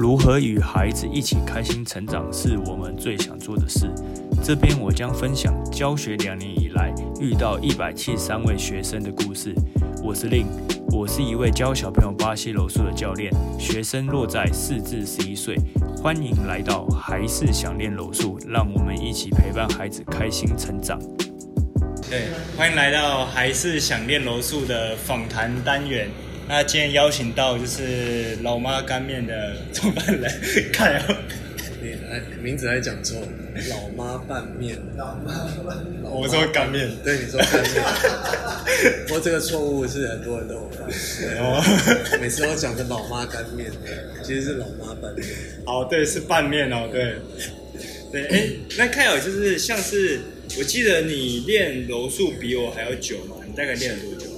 如何与孩子一起开心成长，是我们最想做的事。这边我将分享教学两年以来遇到一百七十三位学生的故事。我是令，我是一位教小朋友巴西柔术的教练，学生落在四至十一岁。欢迎来到还是想练柔术，让我们一起陪伴孩子开心成长。对，欢迎来到还是想练柔术的访谈单元。那今天邀请到就是老妈干面的创办人凯尔。你还名字还讲错，老妈拌面老妈，我说干面，对，你说干面。不过这个错误是很多人都有犯，哦，每次都讲成老妈干面，其实是老妈拌面。哦，对，是拌面哦，对，对，哎，那凯尔就是像是，我记得你练柔术比我还要久嘛，你大概练了多久？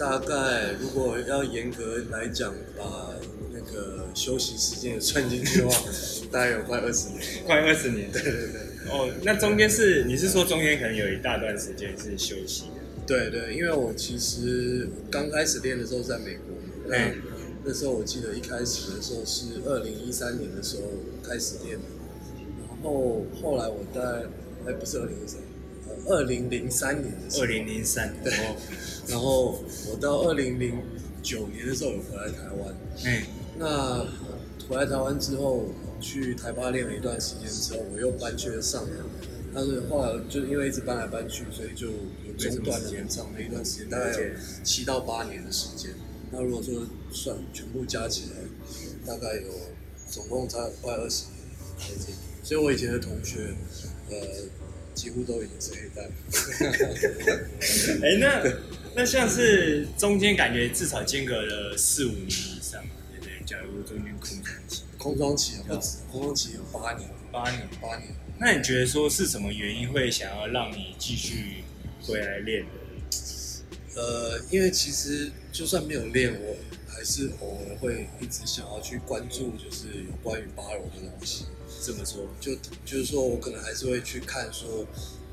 我大概如果要严格来讲，把那个休息时间也算进去的话，大概有快二十年。快二十年。对对对。哦，那中间是你是说中间可能有一大段时间是休息的？对对，因为我其实刚开始练的时候在美国，那嗯那时候我记得一开始的时候是二零一三年的时候开始练的，然后后来我在哎不是二零一三，呃二零零三年的时候，二零零三。对哦，然后我到二零零九年的时候有回来台湾，哎，那回来台湾之后，去台巴练了一段时间之后，我又搬去了上海。但是后来就因为一直搬来搬去，所以就有中断了很长的一段时间，大概有七到八年的时间。那如果说算全部加起来，大概有总共差快二十年时间。所以我以前的同学，呃，几乎都已经是黑带。哎，那那像是中间感觉至少间隔了四五年以上嘛，对不对？假如中间空窗期空窗期啊，不止，空窗期有八年，八年，八年。那你觉得说是什么原因会想要让你继续回来练的？呃，因为其实就算没有练，我还是偶尔会一直想要去关注，就是有关于巴柔的东西。这么说，就就是说我可能还是会去看说，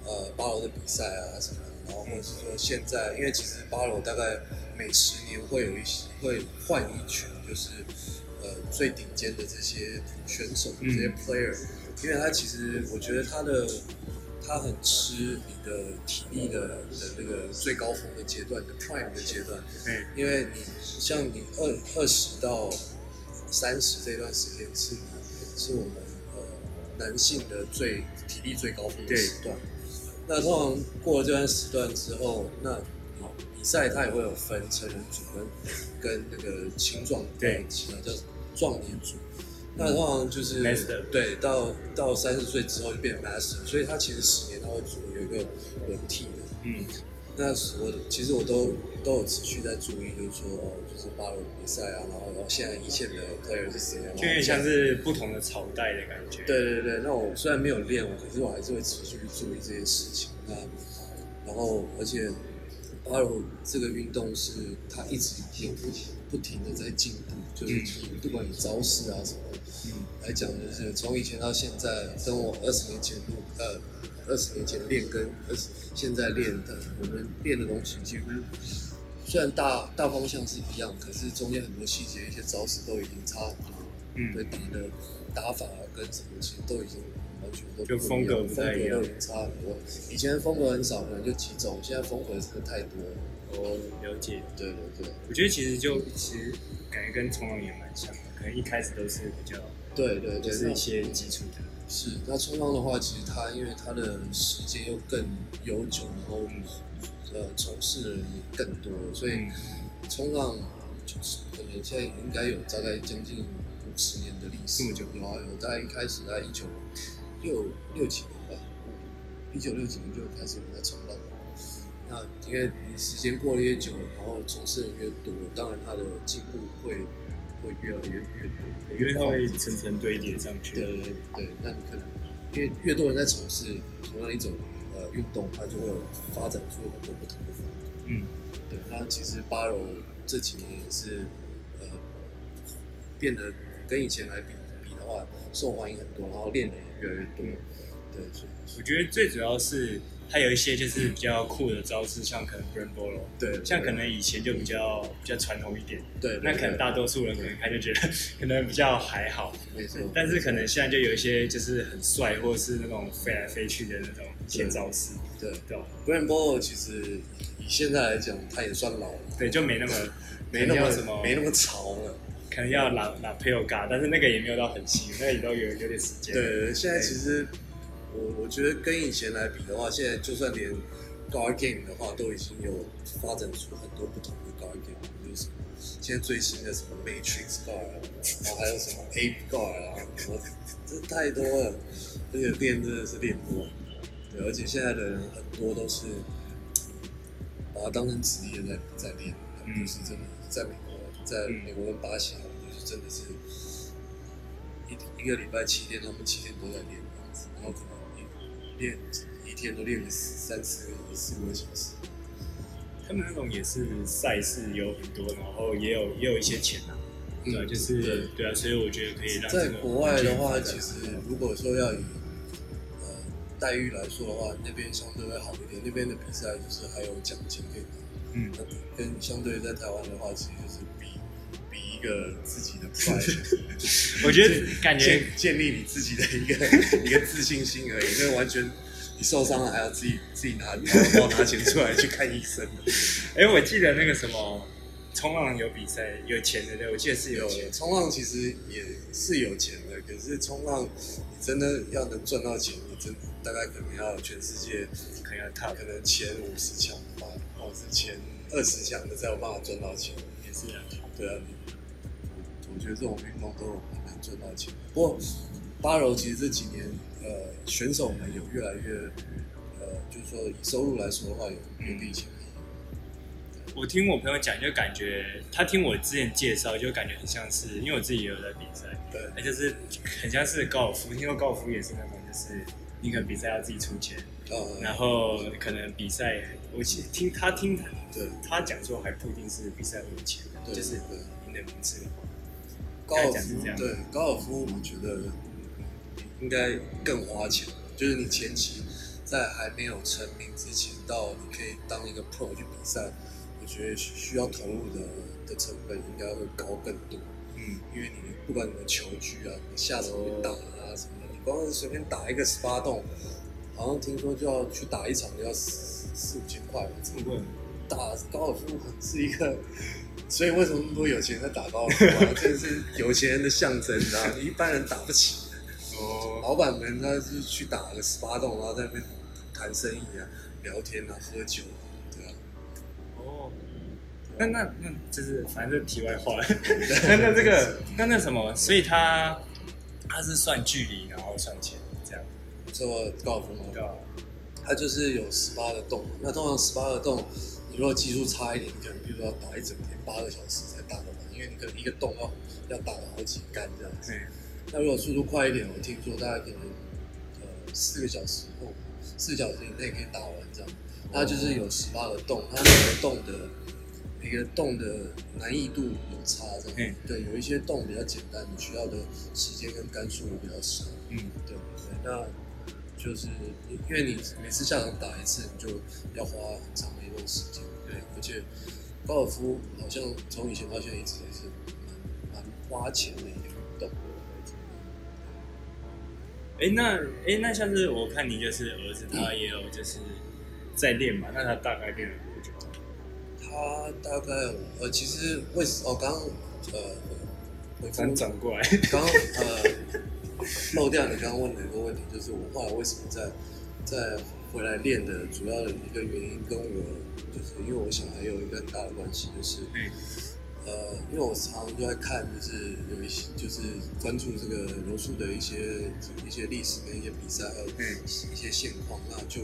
呃，巴柔的比赛啊什么，然后或者是说现在，因为其实巴柔大概每十年会有一些会换一群，就是呃最顶尖的这些选手、嗯这些 player，因为他其实我觉得他的他很吃你的体力的的那个最高峰的阶段，你的 prime 的阶段，嗯，因为你像你二二十到三十这段时间是是我们呃男性的最体力最高峰的时段。那通常过了这段时段之后，那好比赛它也会有分成人组跟跟那个青壮对其他叫壮年组。那通常就是、对，到到三十岁之后就变 master，所以它其实十年它会组有一个轮替的。嗯，那我其实我都都有持续在注意，就是说哦，就是巴伦比赛啊，然后然后现在一线的 player 是谁啊？就有点像是不同的朝代的感觉。，对对对，那我虽然没有练，可是我还是会持续去注意这些事情。那然后而且巴柔这个运动是它一直有不停不停的在进步，就是你不管你招式啊什么，嗯，来讲，就是从以前到现在，跟我二十年前录，呃，二十年前练跟二十现在练的，我们练的东西几乎虽然大大方向是一样，可是中间很多细节、一些招式都已经差很多。嗯对你的打法啊跟什么，其实都已经完全都就不一样风格不太一样风格都已经差很多。以前风格很少，可能就几种，现在风格真的太多了。我了解。对对对，我觉得其实就其实感觉跟冲浪也蛮像的，可能一开始都是比较对对对，就是一些基础的。是，那冲浪的话，其实它因为它的时间又更悠久，然后呃从事的人也更多，所以嗯冲浪就是可能现在应该有大概将近五十年的历史，这么久有啊有，大概一开始在一九六六几年吧，一九六几年就开始有在冲浪了。那因为你时间过得越久，然后从事人越多，当然它的进步会会越来越越多，因为它会层层堆叠上去。对对对对，那你可能因为越多人在从事同样一种呃运动，它就会有发展出很多不同的风格。嗯，对，那其实八柔这几年也是呃变得跟以前来比比的话，受欢迎很多，然后练的也越来越多。对，所以，我觉得最主要是它有一些就是比较酷的招式，像可能 b r a n b o l o 对，像可能以前就比较比较传统一点，对，那可能大多数人可能他就觉得 可能比较还好，没错。但是可能现在就有一些就是很帅，或者是那种飞来飞去的那种一些招式，对对。b r a n b o l o 其实以现在来讲，他也算老了，对，就没那么 没那么什么没那么潮了。可能要拿拿 p a g a 但是那个也没有到很新，那也都有有点时间。对，现在其实我我觉得跟以前来比的话，现在就算连 guard game 的话，都已经有发展出很多不同的 guard game，就是什么现在最新的什么 Matrix guard，然后还有什么 Ape guard 啊，什么这太多了，而且练真的是练不完。对，而且现在的人很多都是把它当成职业在在练，他们就是真的在美国，在美国跟巴西。就是真的是一一个礼拜七天，他们七天都在练然后可能一练一天都练个三四个四五个小时。他们那种也是赛事有很多，然后也有也有一些钱啊，对，就是对啊，所以我觉得可以让在国外的话，其实如果说要以呃待遇来说的话，那边相对会好一点，那边的比赛就是还有奖金可以拿，嗯，跟相对在台湾的话，其实就是比比。一个自己的 pride，我觉得感觉建立你自己的一个一个自信心而已，因为完全你受伤了还要自己自己拿包拿钱出来去看医生。哎，我记得那个什么冲浪有比赛有钱的，对，我记得是有钱。冲浪其实也是有钱的，可是冲浪你真的要能赚到钱，你真大概可能要全世界可能要踏可能前五十强吧，或者是前二十强的才有办法赚到钱。也是啊，对啊。我觉得这种运动都很难赚到钱。不过，八柔其实这几年，呃，选手们有越来越，呃，就是说以收入来说的话，有有比以前我听我朋友讲，就感觉他听我之前介绍，就感觉很像是，因为我自己也有在比赛，对，那就是很像是高尔夫。听说高尔夫也是那种，就是你可能比赛要自己出钱，呃，然后可能比赛，我其听他听对，他讲说还不一定是比赛会有钱，就是赢的名次。高尔夫对高尔夫，我觉得应该更花钱。就是你前期在还没有成名之前，到你可以当一个 pro 去比赛，我觉得需要投入的的成本应该会高更多。嗯，因为你不管你的球具啊，你下场去打啊什么的，你光是随便打一个十八洞，好像听说就要去打一场要四四五千块，这么贵？打高尔夫是一个。所以为什么那么多有钱人在打高尔夫啊？这是有钱人的象征，你知道吗？一般人打不起。哦。老板们他是去打个十八洞，然后在那边谈生意啊、聊天啊、喝酒啊，对啊。哦。那那那就是反正题外话。那那这个那那什么？所以他他是算距离，然后算钱这样。做高尔夫吗？对啊。他就是有十八个洞，那通常十八个洞。如果技术差一点，你可能比如说要打一整天八个小时才打得完，因为你可能一个洞要要打了好几杆这样子。那如果速度快一点，我听说大概可能呃四个小时后，四小时以内可以打完这样。它就是有十八个洞，它每个洞的每个洞的难易度有差这样。对，有一些洞比较简单，你需要的时间跟杆数比较少。嗯，对对，那就是因为你每次下场打一次，你就要花很长的一段时间。对，而且高尔夫好像从以前到现在一直也是蛮蛮花钱的一个运动。哎，那哎那像是我看你就是儿子，他也有就是在练嘛？那他大概练了多久？他大概呃，其实为什哦，刚呃，我刚转过来，刚呃漏掉你刚刚问的一个问题，就是我后来为什么在在回来练的主要的一个原因跟我。就是因为我小孩有一个很大的关系，就是，呃，因为我常常就在看，就是有一些，就是关注这个柔术的一些一些历史跟一些比赛，还有一些现况，那就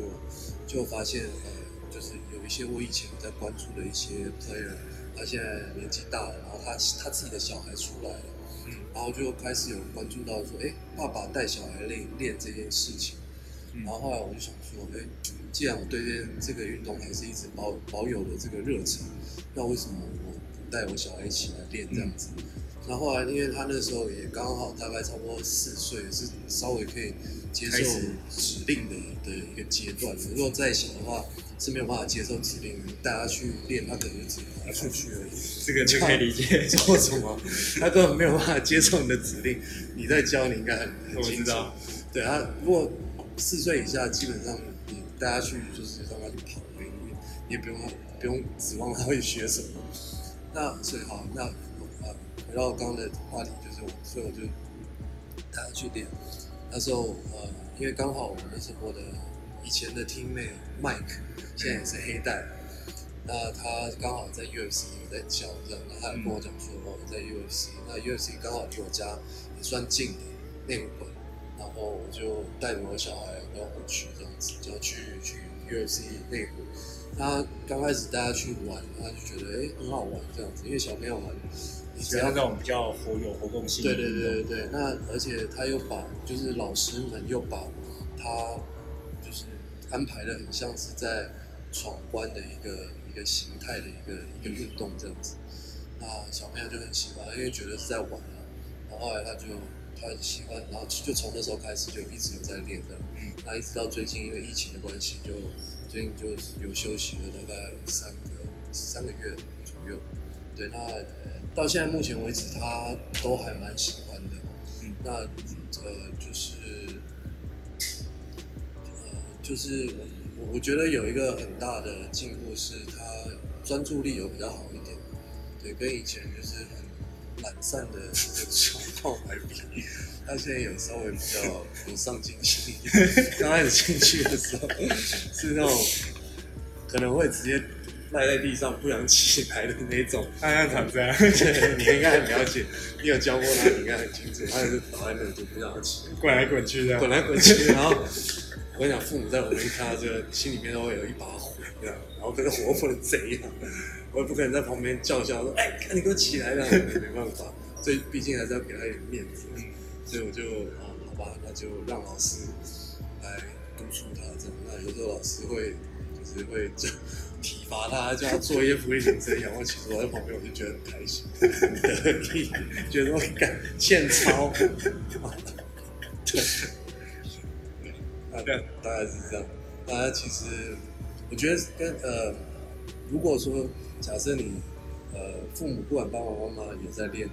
就发现，呃，就是有一些我以前在关注的一些 player，他现在年纪大了，然后他他自己的小孩出来了，嗯，然后就开始有关注到说，哎，爸爸带小孩练练这件事情，然后后来我就想说，哎。既然我对这这个运动还是一直保保有的这个热忱，那为什么我不带我小孩一起来练这样子？那后来因为他那时候也刚好大概差不多四岁，是稍微可以接受指令的的一个阶段。如果再小的话是没有办法接受指令的，带他去练，他可能就只能跑出去而已。这个就可以理解。做什么？他根本没有办法接受你的指令。你在教，你应该很很我清楚。对他，如果四岁以下，基本上你大家去就是让他去跑而已，你你也不用不用指望他会学什么。那所以好，那呃回到刚刚的话题，就是我，所以我就带他去练。那时候呃，因为刚好我那时候我的以前的 teammate Mike 现在也是黑带，那他刚好在 UFC 有在教这样，那他跟我讲说哦在 UFC，那 UFC 刚好离我家也算近的内湖馆，然后我就带着我小孩要回去这样子，就要去去 UFC 内湖。他刚开始带他去玩，他就觉得哎、很好玩这样子，因为小朋友玩，你只要喜欢那种比较活有活动性。对对对对对，那而且他又把就是老师们又把他就是安排的很像是在闯关的一个一个形态的一个一个运动这样子，那小朋友就很喜欢，因为觉得是在玩啊，然后后来他就他喜欢，然后就从那时候开始就一直有在练的，嗯，那一直到最近因为疫情的关系，就最近就有休息了大概三个三个月左右。对，那呃到现在目前为止，他都还蛮喜欢的。嗯那呃，就是呃，就是我我觉得有一个很大的进步是，他专注力有比较好一点。对，跟以前就是很懒散的这个状况来比，他现在有稍微比较有上进心一点。刚开始进去的时候是那种可能会直接赖在地上不想起来的那种。他像躺这样，你应该很了解，你有教过他，你应该很清楚，他就是倒在那里就不想起来，滚来滚去的。滚来滚去，然后我跟你讲，父母在旁边看到这个，心里面都会有一把火，这样，然后可是我又不能这样，我也不可能在旁边叫嚣说，哎，看你给我起来，这样没办法，所以毕竟还是要给他一点面子，所以我就啊，好吧，那就让老师来督促他这样，那有时候老师会就是会就体罚他，叫他做一些俯卧撑、仰卧起坐，我在旁边我就觉得很开心，很得意，觉得我干欠操，对。大概大概是这样。大家其实，我觉得跟呃，如果说假设你呃父母不管爸爸妈妈也在练，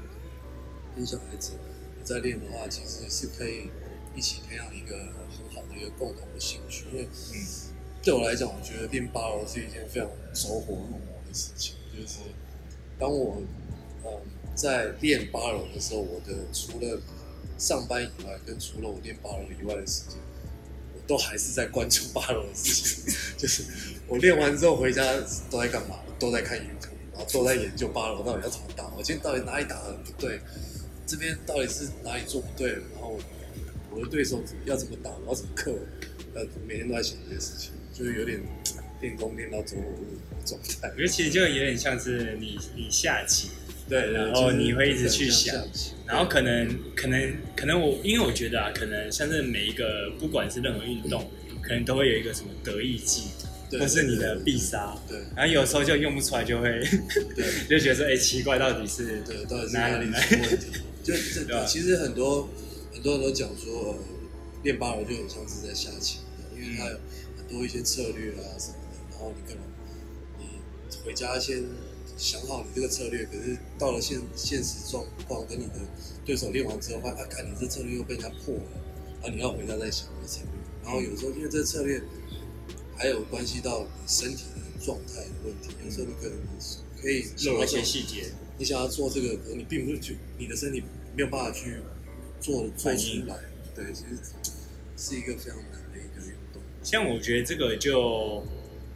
跟小孩子也在练的话，其实是可以一起培养一个很好的一个共同的兴趣。因为嗯对我来讲，我觉得练八楼是一件非常走火入魔的事情。就是当我嗯在练八楼的时候，我的除了上班以外，跟除了我练八楼以外的时间，我都还是在关注八楼的事情。就是我练完之后回家都在干嘛？都在看 YouTube，然后都在研究八楼到底要怎么打。我今天到底哪里打的不对？这边到底是哪里做不对？然后我的对手要怎么打？我要怎么克？呃，每天都在想这些事情，就是有点练功练到走火入魔的状态我。觉得其实就有点像是你你下棋，对，然后你会一直去想然后可能可能可能我因为我觉得啊，可能像是每一个不管是任何运动，可能都会有一个什么得意技，对或是你的必杀，对然后有时候就用不出来，就会对。就觉得说，哎、奇怪，到底是对，到底是哪哪里里出问题？就这其实很多很多人都讲说，呃练八楼就很像是在下棋，因为它有很多一些策略啊什么的，然后你可能你回家先想好你这个策略，可是到了现现实状况跟你的对手练完之后，发现啊，看你这策略又被人家破了，然后你要回家再想你的策略，然后有时候因为这个策略还有关系到你身体的状态的问题，有时候你可能你可以想漏一些细节，你想要做这个，可能你并不是去你的身体没有办法去做做出来，对，其实是一个非常难。像我觉得这个就，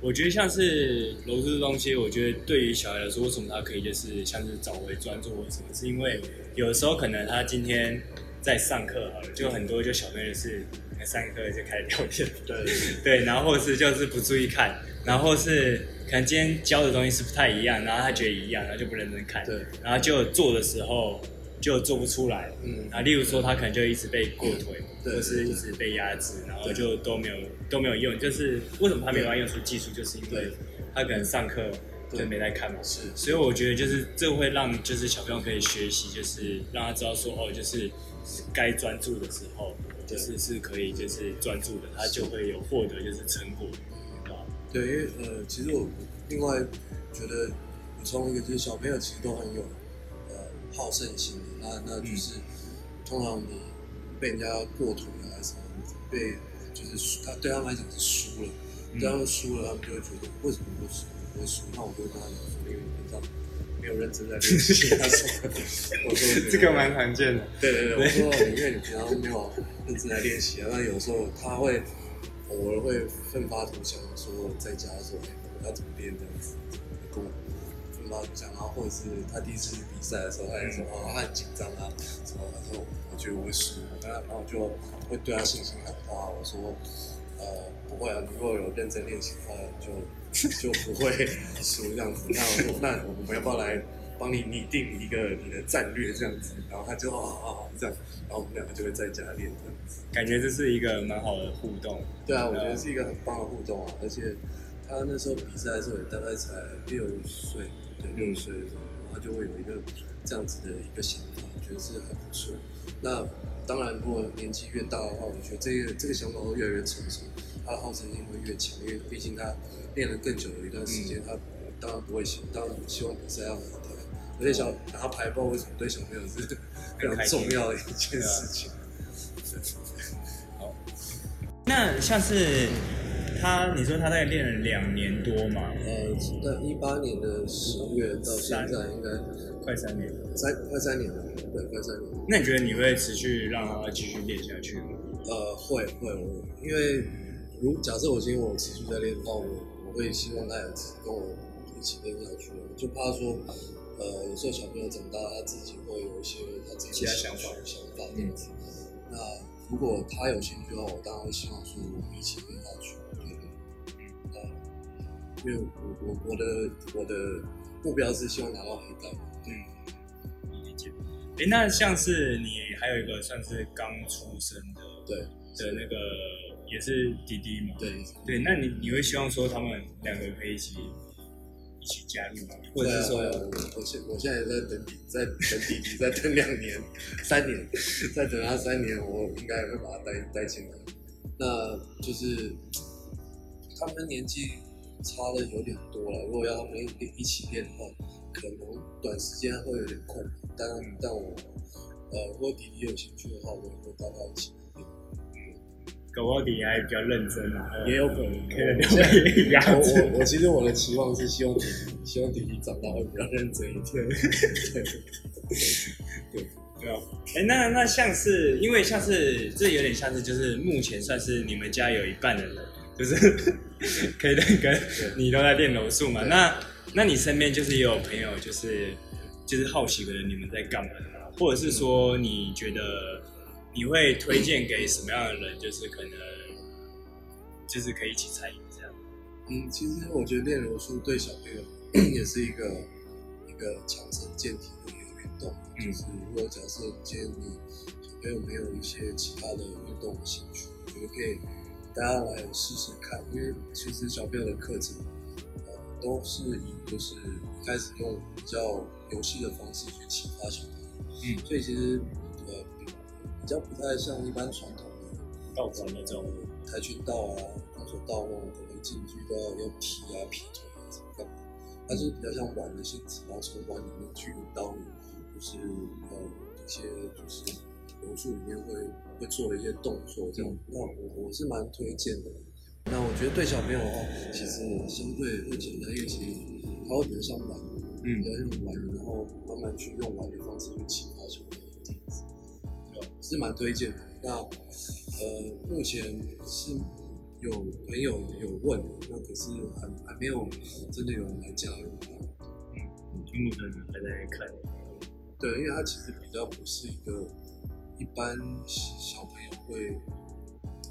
我觉得像是柔术这东西，我觉得对于小孩来说，为什么他可以就是像是找回专注或什么，是因为有的时候可能他今天在上课好了，就很多就小朋友是上课就开始聊天，对。对 对，然后或者是就是不注意看，然后是可能今天教的东西是不太一样，然后他觉得一样，然后就不认真看，对，然后就做的时候就做不出来，嗯。啊，例如说他可能就一直被过腿，对或是一直被压制，然后就都没有都没有用。就是为什么他没办法用出技术，就是因为他可能上课就没在看嘛。是，所以我觉得就是这会让就是小朋友可以学习，就是让他知道说哦，就是该专注的时候，就是是可以就是专注的，他就会有获得就是成果，啊。对，因为呃，其实我另外觉得补充一个，就是小朋友其实都很有呃好胜心的，那那就是通常你被人家过腿啊什么，被就是，他对他们来讲是输了，对他们输了，他们就会觉得为什么会输？会输？那我就跟他讲说，因为你平常没有认真在练习。他说，我说这个蛮常见的。对对对，我说因为你平常没有认真在练习啊，那有时候他会偶尔会奋发图强，说在家说，哎，我要怎么练这样子，然后或者是他第一次去比赛的时候，他也说，哦，他很紧张啊，什么？他说，我觉得我会输。那然后就会对他信心喊话，我说，呃，不会啊，你如果有认真练习的话，就。就不会输这样子，那我那我们要不要来帮你拟定一个你的战略这样子？然后他就好好好这样，然后我们两个就会在家练这样子。感觉这是一个蛮好的互动。对啊，我觉得是一个很棒的互动啊！而且他那时候比赛的时候也大概才六岁，对，六岁的时候，他就会有一个这样子的一个想法，我觉得是很不错。那当然，如果年纪越大的话，我觉得这个这个想法会越来越成熟。他的好胜心会越强，因为毕竟他练了更久的一段时间，他当然不会想，当然希望比赛要拿牌。而且小拿牌，不知道为什么对小朋友是非常重要的一件事情。好，那像是他，你说他在练了两年多嘛？呃，在一八年的十月到现在，应该快三年，三快三年了，对，快三年。那你觉得你会持续让他继续练下去吗？呃，会会，因为。如假设我今天我持续在练的话，我我会希望他也跟我一起练下去。就怕说，呃，有时候小朋友长大，他自己会有一些他自己的想法、想法这样子。那如果他有兴趣的话，我当然会希望说我们一起练下去。对，因为我我我的我的目标是希望拿到黑带。嗯，理解。哎，那像是你还有一个算是刚出生的，对的那个。也是弟弟嘛？对对，那你你会希望说他们两个可以一起一起加入吗？或者是说，我现我现在在等弟，在等弟弟，再等两年、三年，再等他三年，我应该会把他带带进来。那就是他们年纪差的有点多了，如果要他们一一起练的话，可能短时间会有点困难。但但我呃，如果弟弟有兴趣的话，我也会带他一起。狗奥迪还比较认真啊，也有可能。可能我我我其实我的期望是希望希望弟弟长大会比较认真一点。对对对啊！哎，那那像是因为像是这有点像是就是目前算是你们家有一半的人，就是 可以跟你都在练柔术嘛？那那你身边就是也有朋友就是就是好奇的人，你们在干嘛？或者是说你觉得？你会推荐给什么样的人？就是可能，就是可以一起参与这样。嗯，其实我觉得练柔术对小朋友 也是一个一个强身健体的一个运动。就是如果假设今天你小朋友没有一些其他的运动的兴趣，我觉得可以大家来试试看。因为其实小朋友的课程，呃，都是以就是开始用比较游戏的方式去启发小朋友。嗯，所以其实呃。比较不太像一般传统的道馆那种跆拳道啊、空手道那种，可能进去都要用踢啊、劈腿啊什么干嘛。它是比较像玩的性质，然后从玩里面去引导你，就是呃一些就是柔术里面会会做一些动作这样。那我我是蛮推荐的。那我觉得对小朋友的话，其实相对会简单，因为其实他会比较像玩，嗯，比较像玩，然后慢慢去用玩的方式去启发小朋友这样子。是蛮推荐的。那呃，目前是有朋友有问，那可是还还没有真的有人来加入。嗯，目前还在看。对，因为它其实比较不是一个一般小朋友会，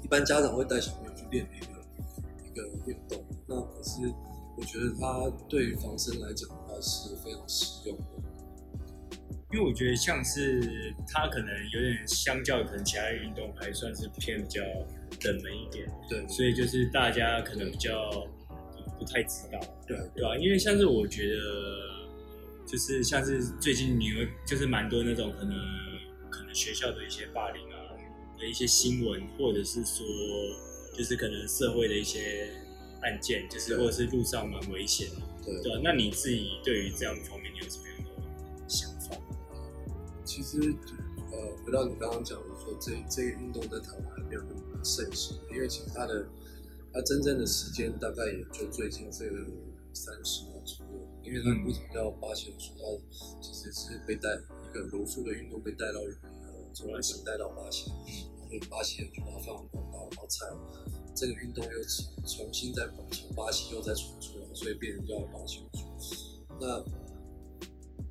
一般家长会带小朋友去练的一个一个运动。那可是我觉得它对于防身来讲的话是非常实用的。因为我觉得像是它可能有点相较可能其他运动还算是偏比较冷门一点，对，所以就是大家可能比较不太知道，对对啊、因为像是我觉得，就是像是最近你会就是蛮多那种可能可能学校的一些霸凌啊的一些新闻，或者是说就是可能社会的一些案件，就是或者是路上蛮危险的，对对吧、那你自己对于这样方面你有什么样的想法？其实，呃，回到你刚刚讲的说，这这个运动在台湾还没有那么盛行，因为其实它的它真正的时间大概也就最近这个三十年左右。因为它嗯为什么叫巴西柔术？它其实是被带一个柔术的运动被带到呃从外省带到巴西，然后巴西人就把它放广告，然后才这个运动又重重新再从巴西又再传出来，所以变成叫巴西柔术。那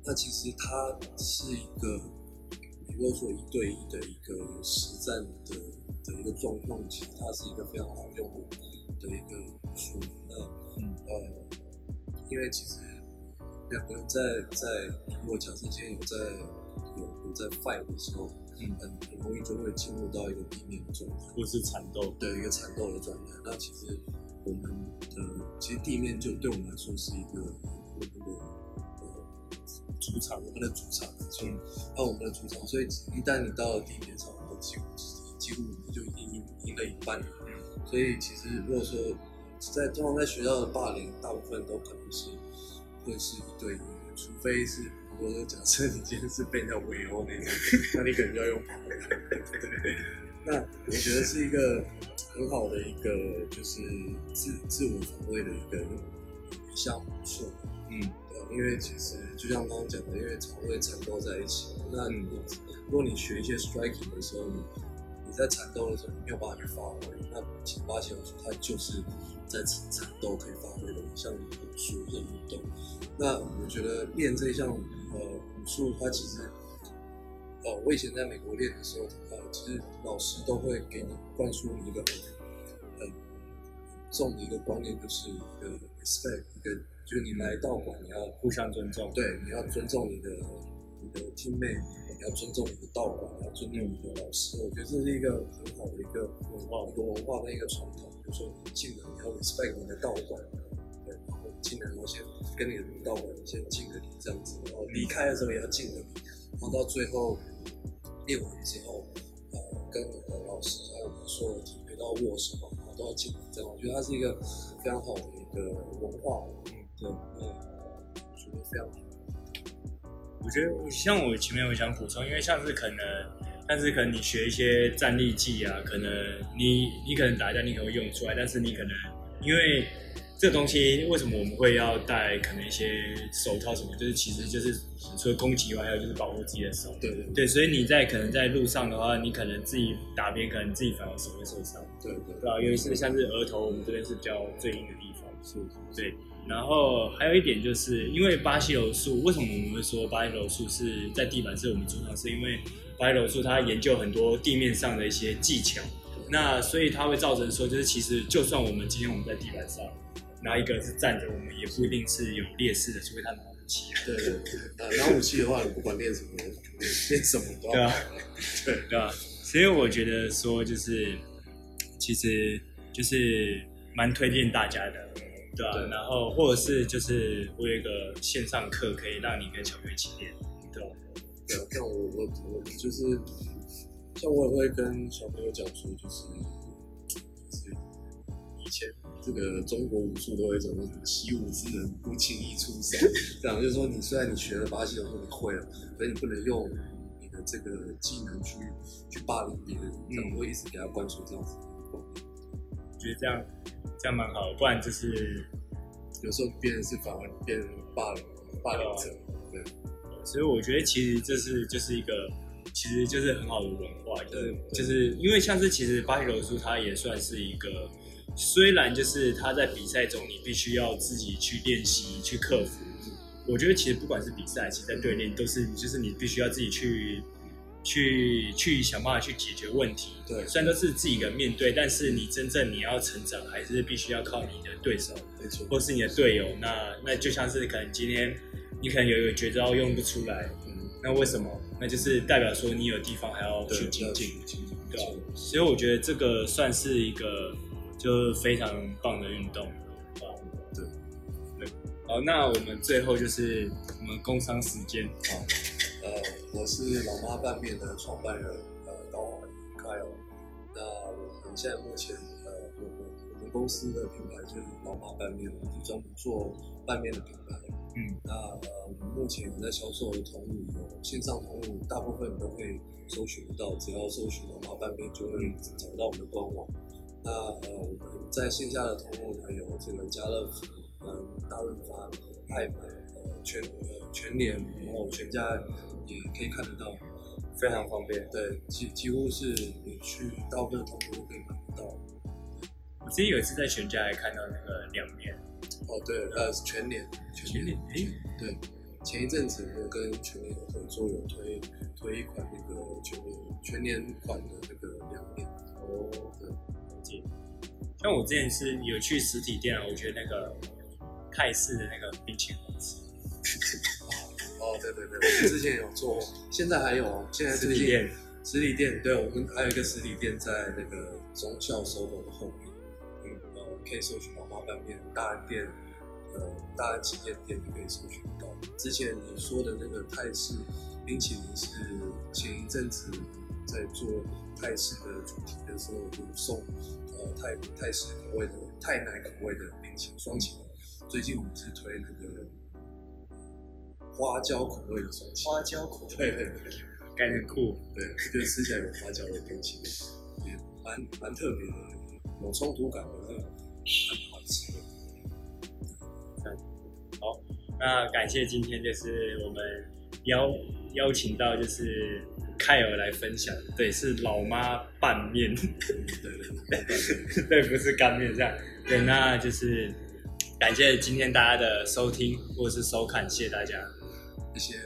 那其实它是一个，如果说一对一的一个实战的的一个状况，其实它是一个非常好用的一个武术。那嗯呃，因为其实两个人在在如果假设今天有在有有在 fight 的时候，嗯很很容易就会进入到一个地面的状态。或是缠斗？对一个缠斗的状态。那其实我们的其实地面就对我们来说是一个我们的呃主场，我们的主场，所以那我们的主场，所以一旦你到了地面上，我几乎几乎你就已经赢赢了一半了。所以其实如果说在通常在学校的霸凌，大部分都可能是会是一对一的，除非是如果说假设你今天是被人家围殴那种，那你可能就要用跑的。对，那我觉得是一个很好的一个就是自自我防卫的一个一项武术。嗯，对，因为其实就像刚刚讲的，因为常会缠斗在一起，那如果你学一些 striking 的时候，你你在缠斗的时候你没有办法去发挥，那其实巴西柔术它就是在缠缠斗可以发挥的一项武术的运动。那我觉得练这项呃武术，它其实呃，我以前在美国练的时候，呃，其实老师都会给你灌输一个很很很重的一个观念，就是一个 respect，一个就是你来道馆你要互相尊重。对，你要尊重你的你的 teammate，你要尊重你的道馆，要尊重你的老师。我觉得这是一个很好的一个文化，一个文化的一个传统。比如说你进了，你要 respect 你的道馆，对，然后进来，然后先跟你的道馆先敬个礼，这样子，然后离开的时候也要敬个礼，然后到最后练完之后，呃，跟你的老师还有我们所有的 teammate 都要握手，然后都要敬礼，这样我觉得它是一个非常好的一个文化。嗯，对，嗯，我觉得非常好。我觉得像我前面有想补充，因为像是可能，但是可能你学一些战力技啊，可能你你可能打架你可能会用出来，但是你可能因为这个东西为什么我们会要戴可能一些手套什么，就是其实就是除了攻击以外，还有就是保护自己的手。对对对，所以你在可能在路上的话，你可能自己打别人，可能自己反而手会受伤。对对对啊，尤其是像是额头，我们这边是比较最硬的地方。是，对。然后还有一点就是，因为巴西柔术，为什么我们会说巴西柔术是在地板是我们主场？是因为巴西柔术它研究很多地面上的一些技巧，那所以它会造成说，就是其实就算我们今天我们在地板上，拿一个是站着，我们也不一定是有劣势的，除非他拿武器。对对对，呃，拿武器的话，你不管练什么，练什么都对啊。对对吧？所以我觉得说，就是其实就是蛮推荐大家的，对啊、对。然后或者是就是我有一个线上课，可以让你跟小朋友一起练，对。吧？对啊，像我我我就是，像我也会跟小朋友讲说，就是就是以前这个中国武术都有一种那种习武之人不轻易出手，这样就是说你虽然你学了巴西柔术，你会了，可是你不能用你的这个技能去去霸凌别人，这样我会一直给他灌输这样子觉得这样这样蛮好的，不然就是，有时候变成是反而变成霸凌霸凌者，对所以我觉得其实这是就是一个。其实就是很好的文化，就是就是因为像是其实巴西柔术它也算是一个，虽然就是他在比赛中你必须要自己去练习去克服，我觉得其实不管是比赛，其实在对练都是就是你必须要自己去去去想办法去解决问题。对虽然都是自己一个人面对，但是你真正你要成长，还是必须要靠你的对手没错，或是你的队友。那那就像是可能今天你可能有一个绝招用不出来，嗯，那为什么？那就是代表说你有地方还要去精进。对啊，所以我觉得这个算是一个就非常棒的运动，好，那我们最后就是我们工商时间。好，呃，我是老妈拌面的创办人，呃，高华凯哦。那我们现在目前，呃，我们我们公司的品牌就是老妈拌面，我们是专门做拌面的品牌。嗯，那呃，我们目前在销售的通路有线上通路，大部分都可以搜寻得到，只要搜寻老妈拌面就会找到我们的官网。那呃，我们在线下的通路还有这个家乐福、嗯大润发、爱买、呃全呃全年，然后全家也可以看得到，非常方便。对，几几乎是你去大部分的通路都可以买得到。我之前有一次在全家还看到那个凉面，哦，对，呃，全年，全联，诶，对，前一阵子我跟全联有合作，有推推一款那个全联全联款的那个凉面。哦，了解。像我之前是有去实体店啊，我觉得那个泰式的那个冰淇淋好吃。哦，对对对，我们之前有做，现在还有哦，现在最近实体店，实体店，对我们还有一个实体店在那个中校收购的后面，嗯，呃，可以搜寻老妈拌面，大安店，呃，大安旗舰店就可以搜寻到。之前你说的那个泰式冰淇淋是前一阵子在做泰式的主题的时候，有送呃泰泰式口味的泰奶口味的冰淇淋双淇淋。最近我们是推那个花椒口味的双淇淋。花椒口对对对。感觉很酷。对，就吃起来有花椒的冰淇淋，也蛮蛮特别的，有冲突感，可是蛮好吃的。那感谢今天就是我们邀邀请到就是凯尔来分享，对，是老妈拌面，对对对，对，不是干面这样。对，那就是感谢今天大家的收听或是收看，谢谢大家。一些